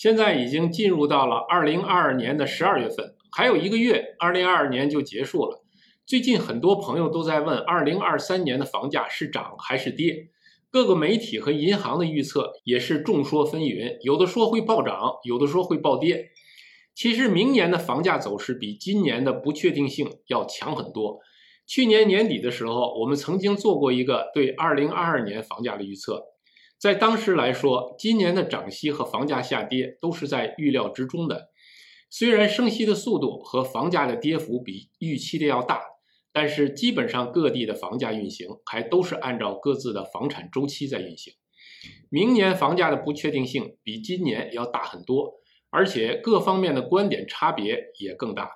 现在已经进入到了二零二二年的十二月份，还有一个月，二零二二年就结束了。最近很多朋友都在问，二零二三年的房价是涨还是跌？各个媒体和银行的预测也是众说纷纭，有的说会暴涨，有的说会暴跌。其实明年的房价走势比今年的不确定性要强很多。去年年底的时候，我们曾经做过一个对二零二二年房价的预测。在当时来说，今年的涨息和房价下跌都是在预料之中的。虽然升息的速度和房价的跌幅比预期的要大，但是基本上各地的房价运行还都是按照各自的房产周期在运行。明年房价的不确定性比今年要大很多，而且各方面的观点差别也更大。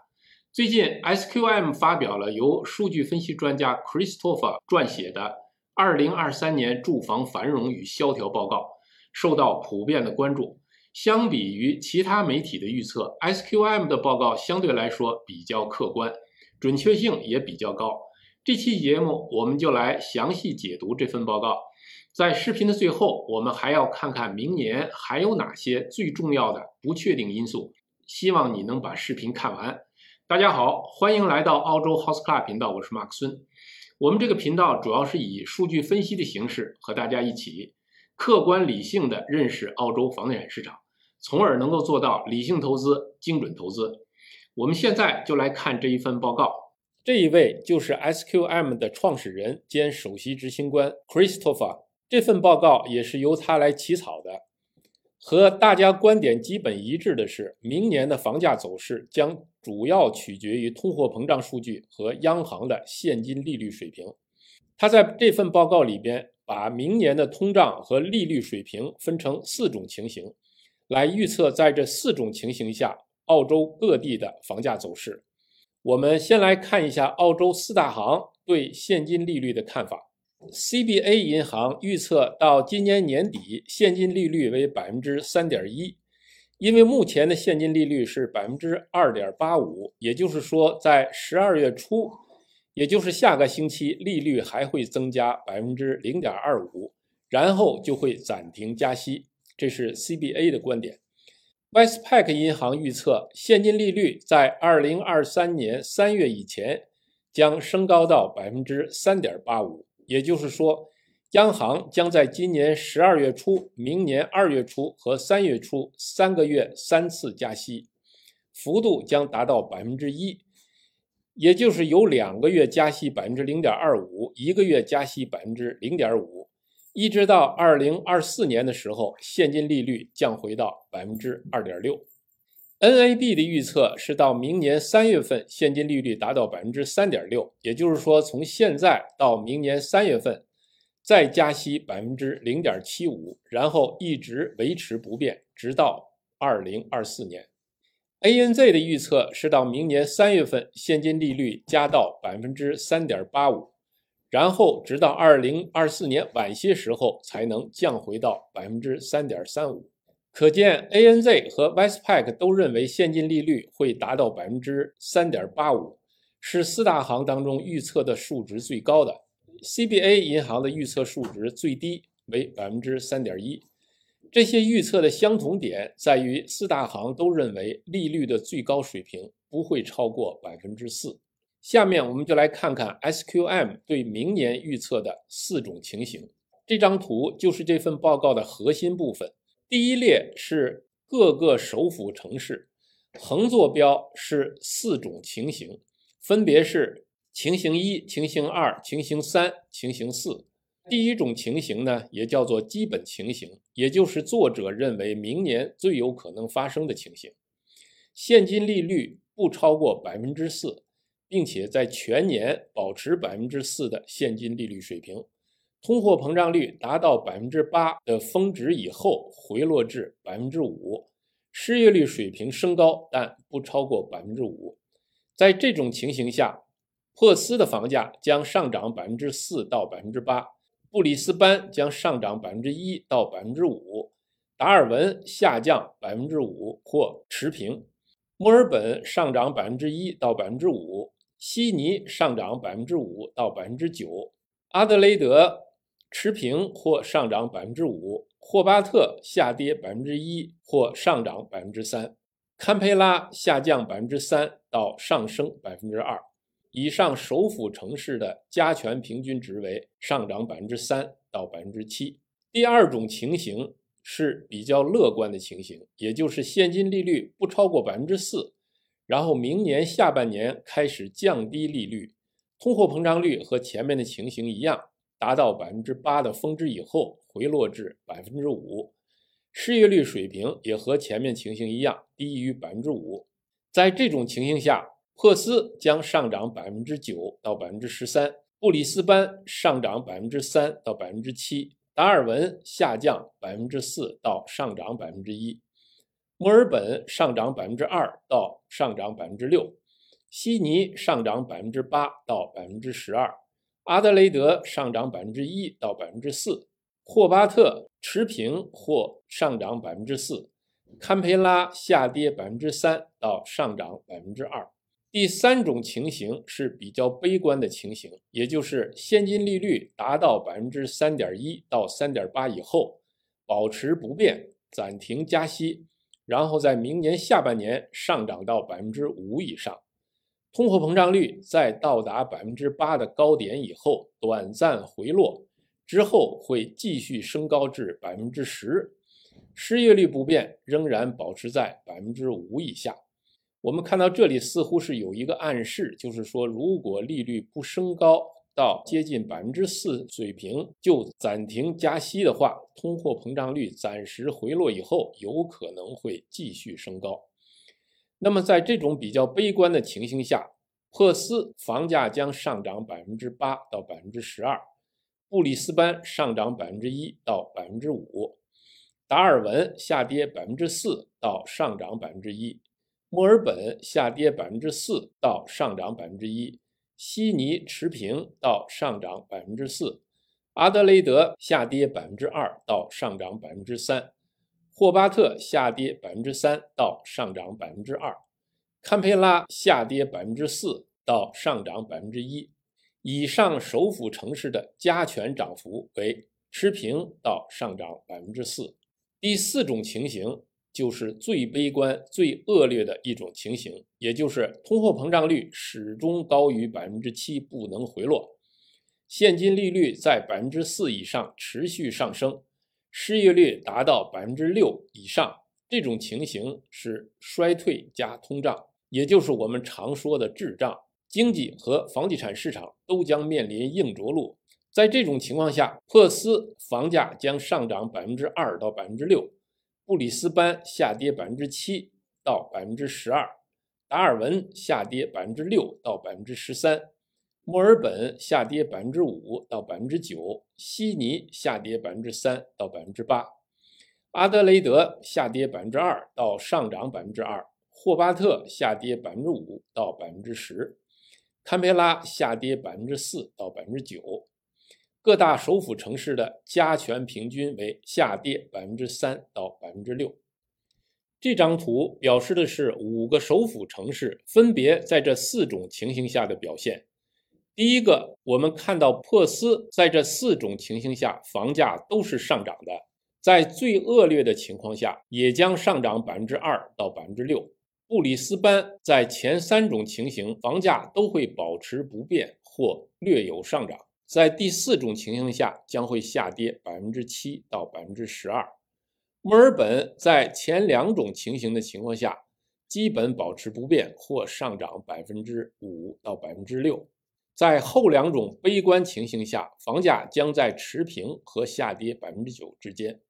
最近，SQM 发表了由数据分析专家 Christopher 撰写的。二零二三年住房繁荣与萧条报告受到普遍的关注。相比于其他媒体的预测，SQM 的报告相对来说比较客观，准确性也比较高。这期节目我们就来详细解读这份报告。在视频的最后，我们还要看看明年还有哪些最重要的不确定因素。希望你能把视频看完。大家好，欢迎来到澳洲 House Club 频道，我是马克孙。我们这个频道主要是以数据分析的形式和大家一起客观理性的认识澳洲房地产市场，从而能够做到理性投资、精准投资。我们现在就来看这一份报告。这一位就是 SQM 的创始人兼首席执行官 Christopher。这份报告也是由他来起草的。和大家观点基本一致的是，明年的房价走势将主要取决于通货膨胀数据和央行的现金利率水平。他在这份报告里边把明年的通胀和利率水平分成四种情形，来预测在这四种情形下澳洲各地的房价走势。我们先来看一下澳洲四大行对现金利率的看法。CBA 银行预测到今年年底现金利率为百分之三点一，因为目前的现金利率是百分之二点八五，也就是说在十二月初，也就是下个星期，利率还会增加百分之零点二五，然后就会暂停加息。这是 CBA 的观点。Westpac 银行预测现金利率在二零二三年三月以前将升高到百分之三点八五。也就是说，央行将在今年十二月初、明年二月初和三月初三个月三次加息，幅度将达到百分之一，也就是有两个月加息百分之零点二五，一个月加息百分之零点五，一直到二零二四年的时候，现金利率降回到百分之二点六。NAB 的预测是到明年三月份，现金利率达到百分之三点六，也就是说，从现在到明年三月份，再加息百分之零点七五，然后一直维持不变，直到二零二四年。ANZ 的预测是到明年三月份，现金利率加到百分之三点八五，然后直到二零二四年晚些时候才能降回到百分之三点三五。可见，ANZ 和 Westpac 都认为现金利率会达到百分之三点八五，是四大行当中预测的数值最高的。CBA 银行的预测数值最低为百分之三点一。这些预测的相同点在于，四大行都认为利率的最高水平不会超过百分之四。下面我们就来看看 SQM 对明年预测的四种情形。这张图就是这份报告的核心部分。第一列是各个首府城市，横坐标是四种情形，分别是情形一、情形二、情形三、情形四。第一种情形呢，也叫做基本情形，也就是作者认为明年最有可能发生的情形：现金利率不超过百分之四，并且在全年保持百分之四的现金利率水平。通货膨胀率达到百分之八的峰值以后，回落至百分之五，失业率水平升高，但不超过百分之五。在这种情形下，珀斯的房价将上涨百分之四到百分之八，布里斯班将上涨百分之一到百分之五，达尔文下降百分之五或持平，墨尔本上涨百分之一到百分之五，悉尼上涨百分之五到百分之九，阿德雷德。持平或上涨百分之五；霍巴特下跌百分之一或上涨百分之三；堪培拉下降百分之三到上升百分之二。以上首府城市的加权平均值为上涨百分之三到百分之七。第二种情形是比较乐观的情形，也就是现金利率不超过百分之四，然后明年下半年开始降低利率，通货膨胀率和前面的情形一样，达到百分之八的峰值以后回落至百分之五，失业率水平也和前面情形一样低于百分之五。在这种情形下，珀斯将上涨百分之九到百分之十三，布里斯班上涨百分之三到百分之七。达尔文下降百分之四到上涨百分之一，墨尔本上涨百分之二到上涨百分之六，悉尼上涨百分之八到百分之十二，阿德雷德上涨百分之一到百分之四，霍巴特持平或上涨百分之四，堪培拉下跌百分之三到上涨百分之二。第三种情形是比较悲观的情形，也就是现金利率达到百分之三点一到三点八以后，保持不变，暂停加息，然后在明年下半年上涨到百分之五以上，通货膨胀率在到达百分之八的高点以后短暂回落，之后会继续升高至百分之十，失业率不变，仍然保持在百分之五以下。我们看到这里似乎是有一个暗示，就是说，如果利率不升高到接近百分之四水平就暂停加息的话，通货膨胀率暂时回落以后，有可能会继续升高。那么，在这种比较悲观的情形下，珀斯房价将上涨百分之八到百分之十二，布里斯班上涨百分之一到百分之五，达尔文下跌百分之四到上涨百分之一。墨尔本下跌百分之四到上涨百分之一，悉尼持平到上涨百分之四，阿德雷德下跌百分之二到上涨百分之三，霍巴特下跌百分之三到上涨百分之二，堪培拉下跌百分之四到上涨百分之一。以上首府城市的加权涨幅为持平到上涨百分之四。第四种情形。就是最悲观、最恶劣的一种情形，也就是通货膨胀率始终高于百分之七，不能回落；现金利率在百分之四以上持续上升，失业率达到百分之六以上。这种情形是衰退加通胀，也就是我们常说的滞胀。经济和房地产市场都将面临硬着陆。在这种情况下，珀斯房价将上涨百分之二到百分之六。布里斯班下跌百分之七到百分之十二，达尔文下跌百分之六到百分之十三，墨尔本下跌百分之五到百分之九，悉尼下跌百分之三到百分之八，阿德雷德下跌百分之二到上涨百分之二，霍巴特下跌百分之五到百分之十，堪培拉下跌百分之四到百分之九。各大首府城市的加权平均为下跌百分之三到百分之六。这张图表示的是五个首府城市分别在这四种情形下的表现。第一个，我们看到珀斯在这四种情形下房价都是上涨的，在最恶劣的情况下也将上涨百分之二到百分之六。布里斯班在前三种情形房价都会保持不变或略有上涨。在第四种情形下，将会下跌百分之七到百分之十二。墨尔本在前两种情形的情况下，基本保持不变或上涨百分之五到百分之六。在后两种悲观情形下，房价将在持平和下跌百分之九之间。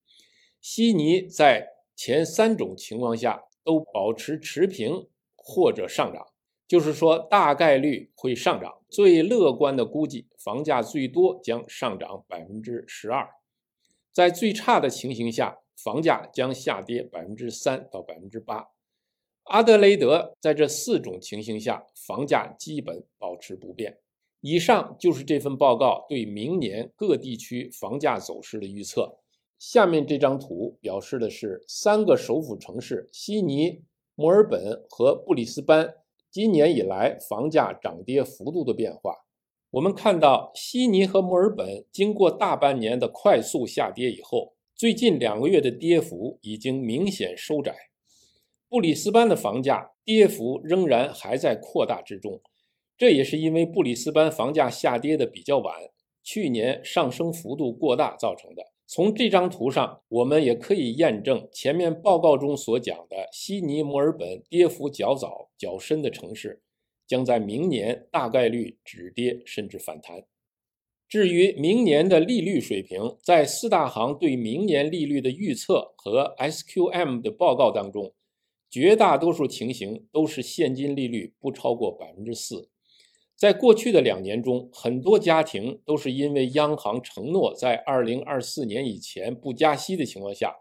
悉尼在前三种情况下都保持持平或者上涨。就是说，大概率会上涨。最乐观的估计，房价最多将上涨百分之十二。在最差的情形下，房价将下跌百分之三到百分之八。阿德雷德在这四种情形下，房价基本保持不变。以上就是这份报告对明年各地区房价走势的预测。下面这张图表示的是三个首府城市悉尼、墨尔本和布里斯班。今年以来，房价涨跌幅度的变化。我们看到悉尼和墨尔本经过大半年的快速下跌以后，最近两个月的跌幅已经明显收窄。布里斯班的房价跌幅仍然还在扩大之中，这也是因为布里斯班房价下跌的比较晚，去年上升幅度过大造成的。从这张图上，我们也可以验证前面报告中所讲的悉尼、墨尔本跌幅较早、较深的城市。将在明年大概率止跌甚至反弹。至于明年的利率水平，在四大行对明年利率的预测和 SQM 的报告当中，绝大多数情形都是现金利率不超过百分之四。在过去的两年中，很多家庭都是因为央行承诺在二零二四年以前不加息的情况下，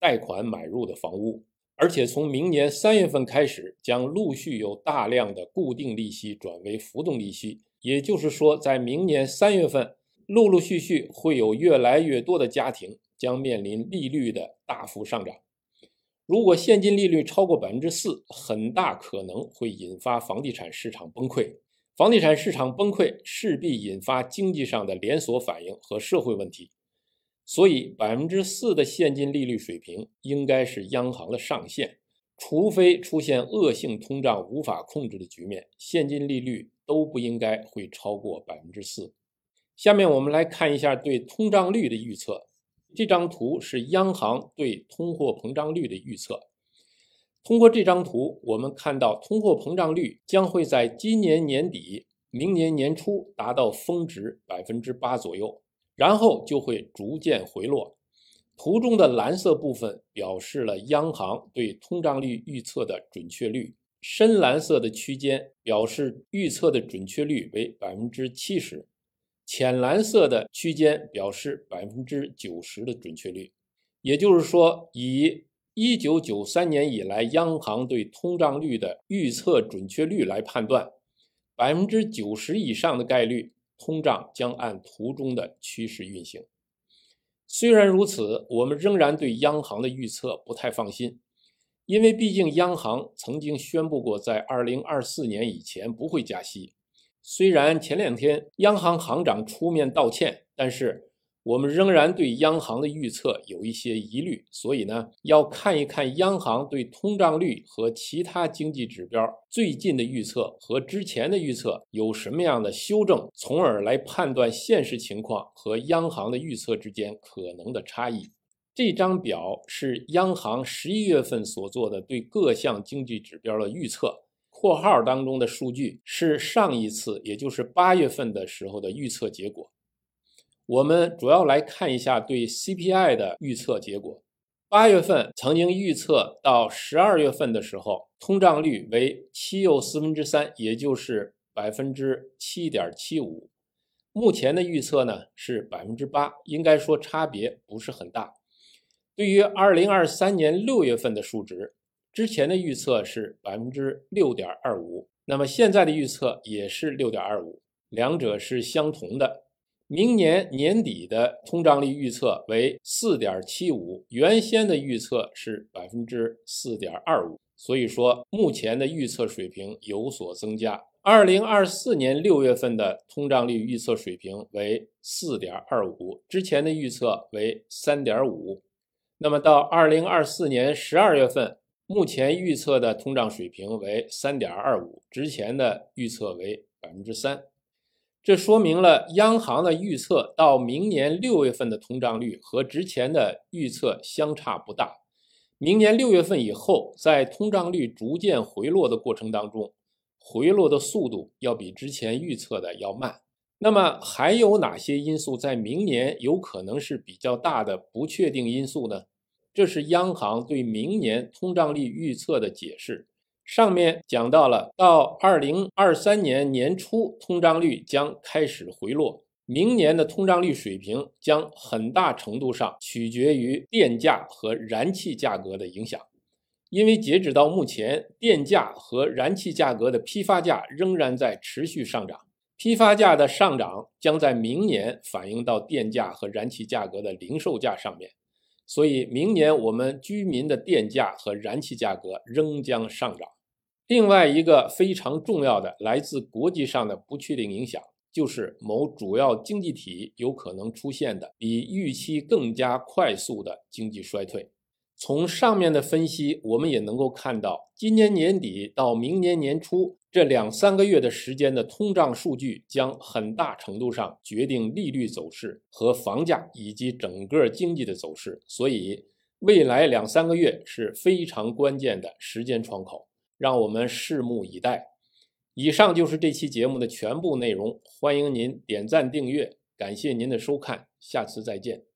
贷款买入的房屋。而且从明年三月份开始，将陆续有大量的固定利息转为浮动利息。也就是说，在明年三月份，陆陆续续会有越来越多的家庭将面临利率的大幅上涨。如果现金利率超过百分之四，很大可能会引发房地产市场崩溃。房地产市场崩溃势必引发经济上的连锁反应和社会问题。所以，百分之四的现金利率水平应该是央行的上限，除非出现恶性通胀无法控制的局面，现金利率都不应该会超过百分之四。下面我们来看一下对通胀率的预测。这张图是央行对通货膨胀率的预测。通过这张图，我们看到通货膨胀率将会在今年年底、明年年初达到峰值百分之八左右。然后就会逐渐回落。图中的蓝色部分表示了央行对通胀率预测的准确率，深蓝色的区间表示预测的准确率为百分之七十，浅蓝色的区间表示百分之九十的准确率。也就是说，以一九九三年以来央行对通胀率的预测准确率来判断，百分之九十以上的概率。通胀将按图中的趋势运行。虽然如此，我们仍然对央行的预测不太放心，因为毕竟央行曾经宣布过，在2024年以前不会加息。虽然前两天央行行长出面道歉，但是。我们仍然对央行的预测有一些疑虑，所以呢，要看一看央行对通胀率和其他经济指标最近的预测和之前的预测有什么样的修正，从而来判断现实情况和央行的预测之间可能的差异。这张表是央行十一月份所做的对各项经济指标的预测，括号当中的数据是上一次，也就是八月份的时候的预测结果。我们主要来看一下对 CPI 的预测结果。八月份曾经预测到十二月份的时候，通胀率为七又四分之三，也就是百分之七点七五。目前的预测呢是百分之八，应该说差别不是很大。对于二零二三年六月份的数值，之前的预测是百分之六点二五，那么现在的预测也是六点二五，两者是相同的。明年年底的通胀率预测为四点七五，原先的预测是百分之四点二五，所以说目前的预测水平有所增加。二零二四年六月份的通胀率预测水平为四点二五，之前的预测为三点五。那么到二零二四年十二月份，目前预测的通胀水平为三点二五，之前的预测为百分之三。这说明了央行的预测到明年六月份的通胀率和之前的预测相差不大。明年六月份以后，在通胀率逐渐回落的过程当中，回落的速度要比之前预测的要慢。那么还有哪些因素在明年有可能是比较大的不确定因素呢？这是央行对明年通胀率预测的解释。上面讲到了，到二零二三年年初，通胀率将开始回落。明年的通胀率水平将很大程度上取决于电价和燃气价格的影响，因为截止到目前，电价和燃气价格的批发价仍然在持续上涨。批发价的上涨将在明年反映到电价和燃气价格的零售价上面。所以，明年我们居民的电价和燃气价格仍将上涨。另外一个非常重要的来自国际上的不确定影响，就是某主要经济体有可能出现的比预期更加快速的经济衰退。从上面的分析，我们也能够看到，今年年底到明年年初这两三个月的时间的通胀数据，将很大程度上决定利率走势和房价以及整个经济的走势。所以，未来两三个月是非常关键的时间窗口，让我们拭目以待。以上就是这期节目的全部内容，欢迎您点赞订阅，感谢您的收看，下次再见。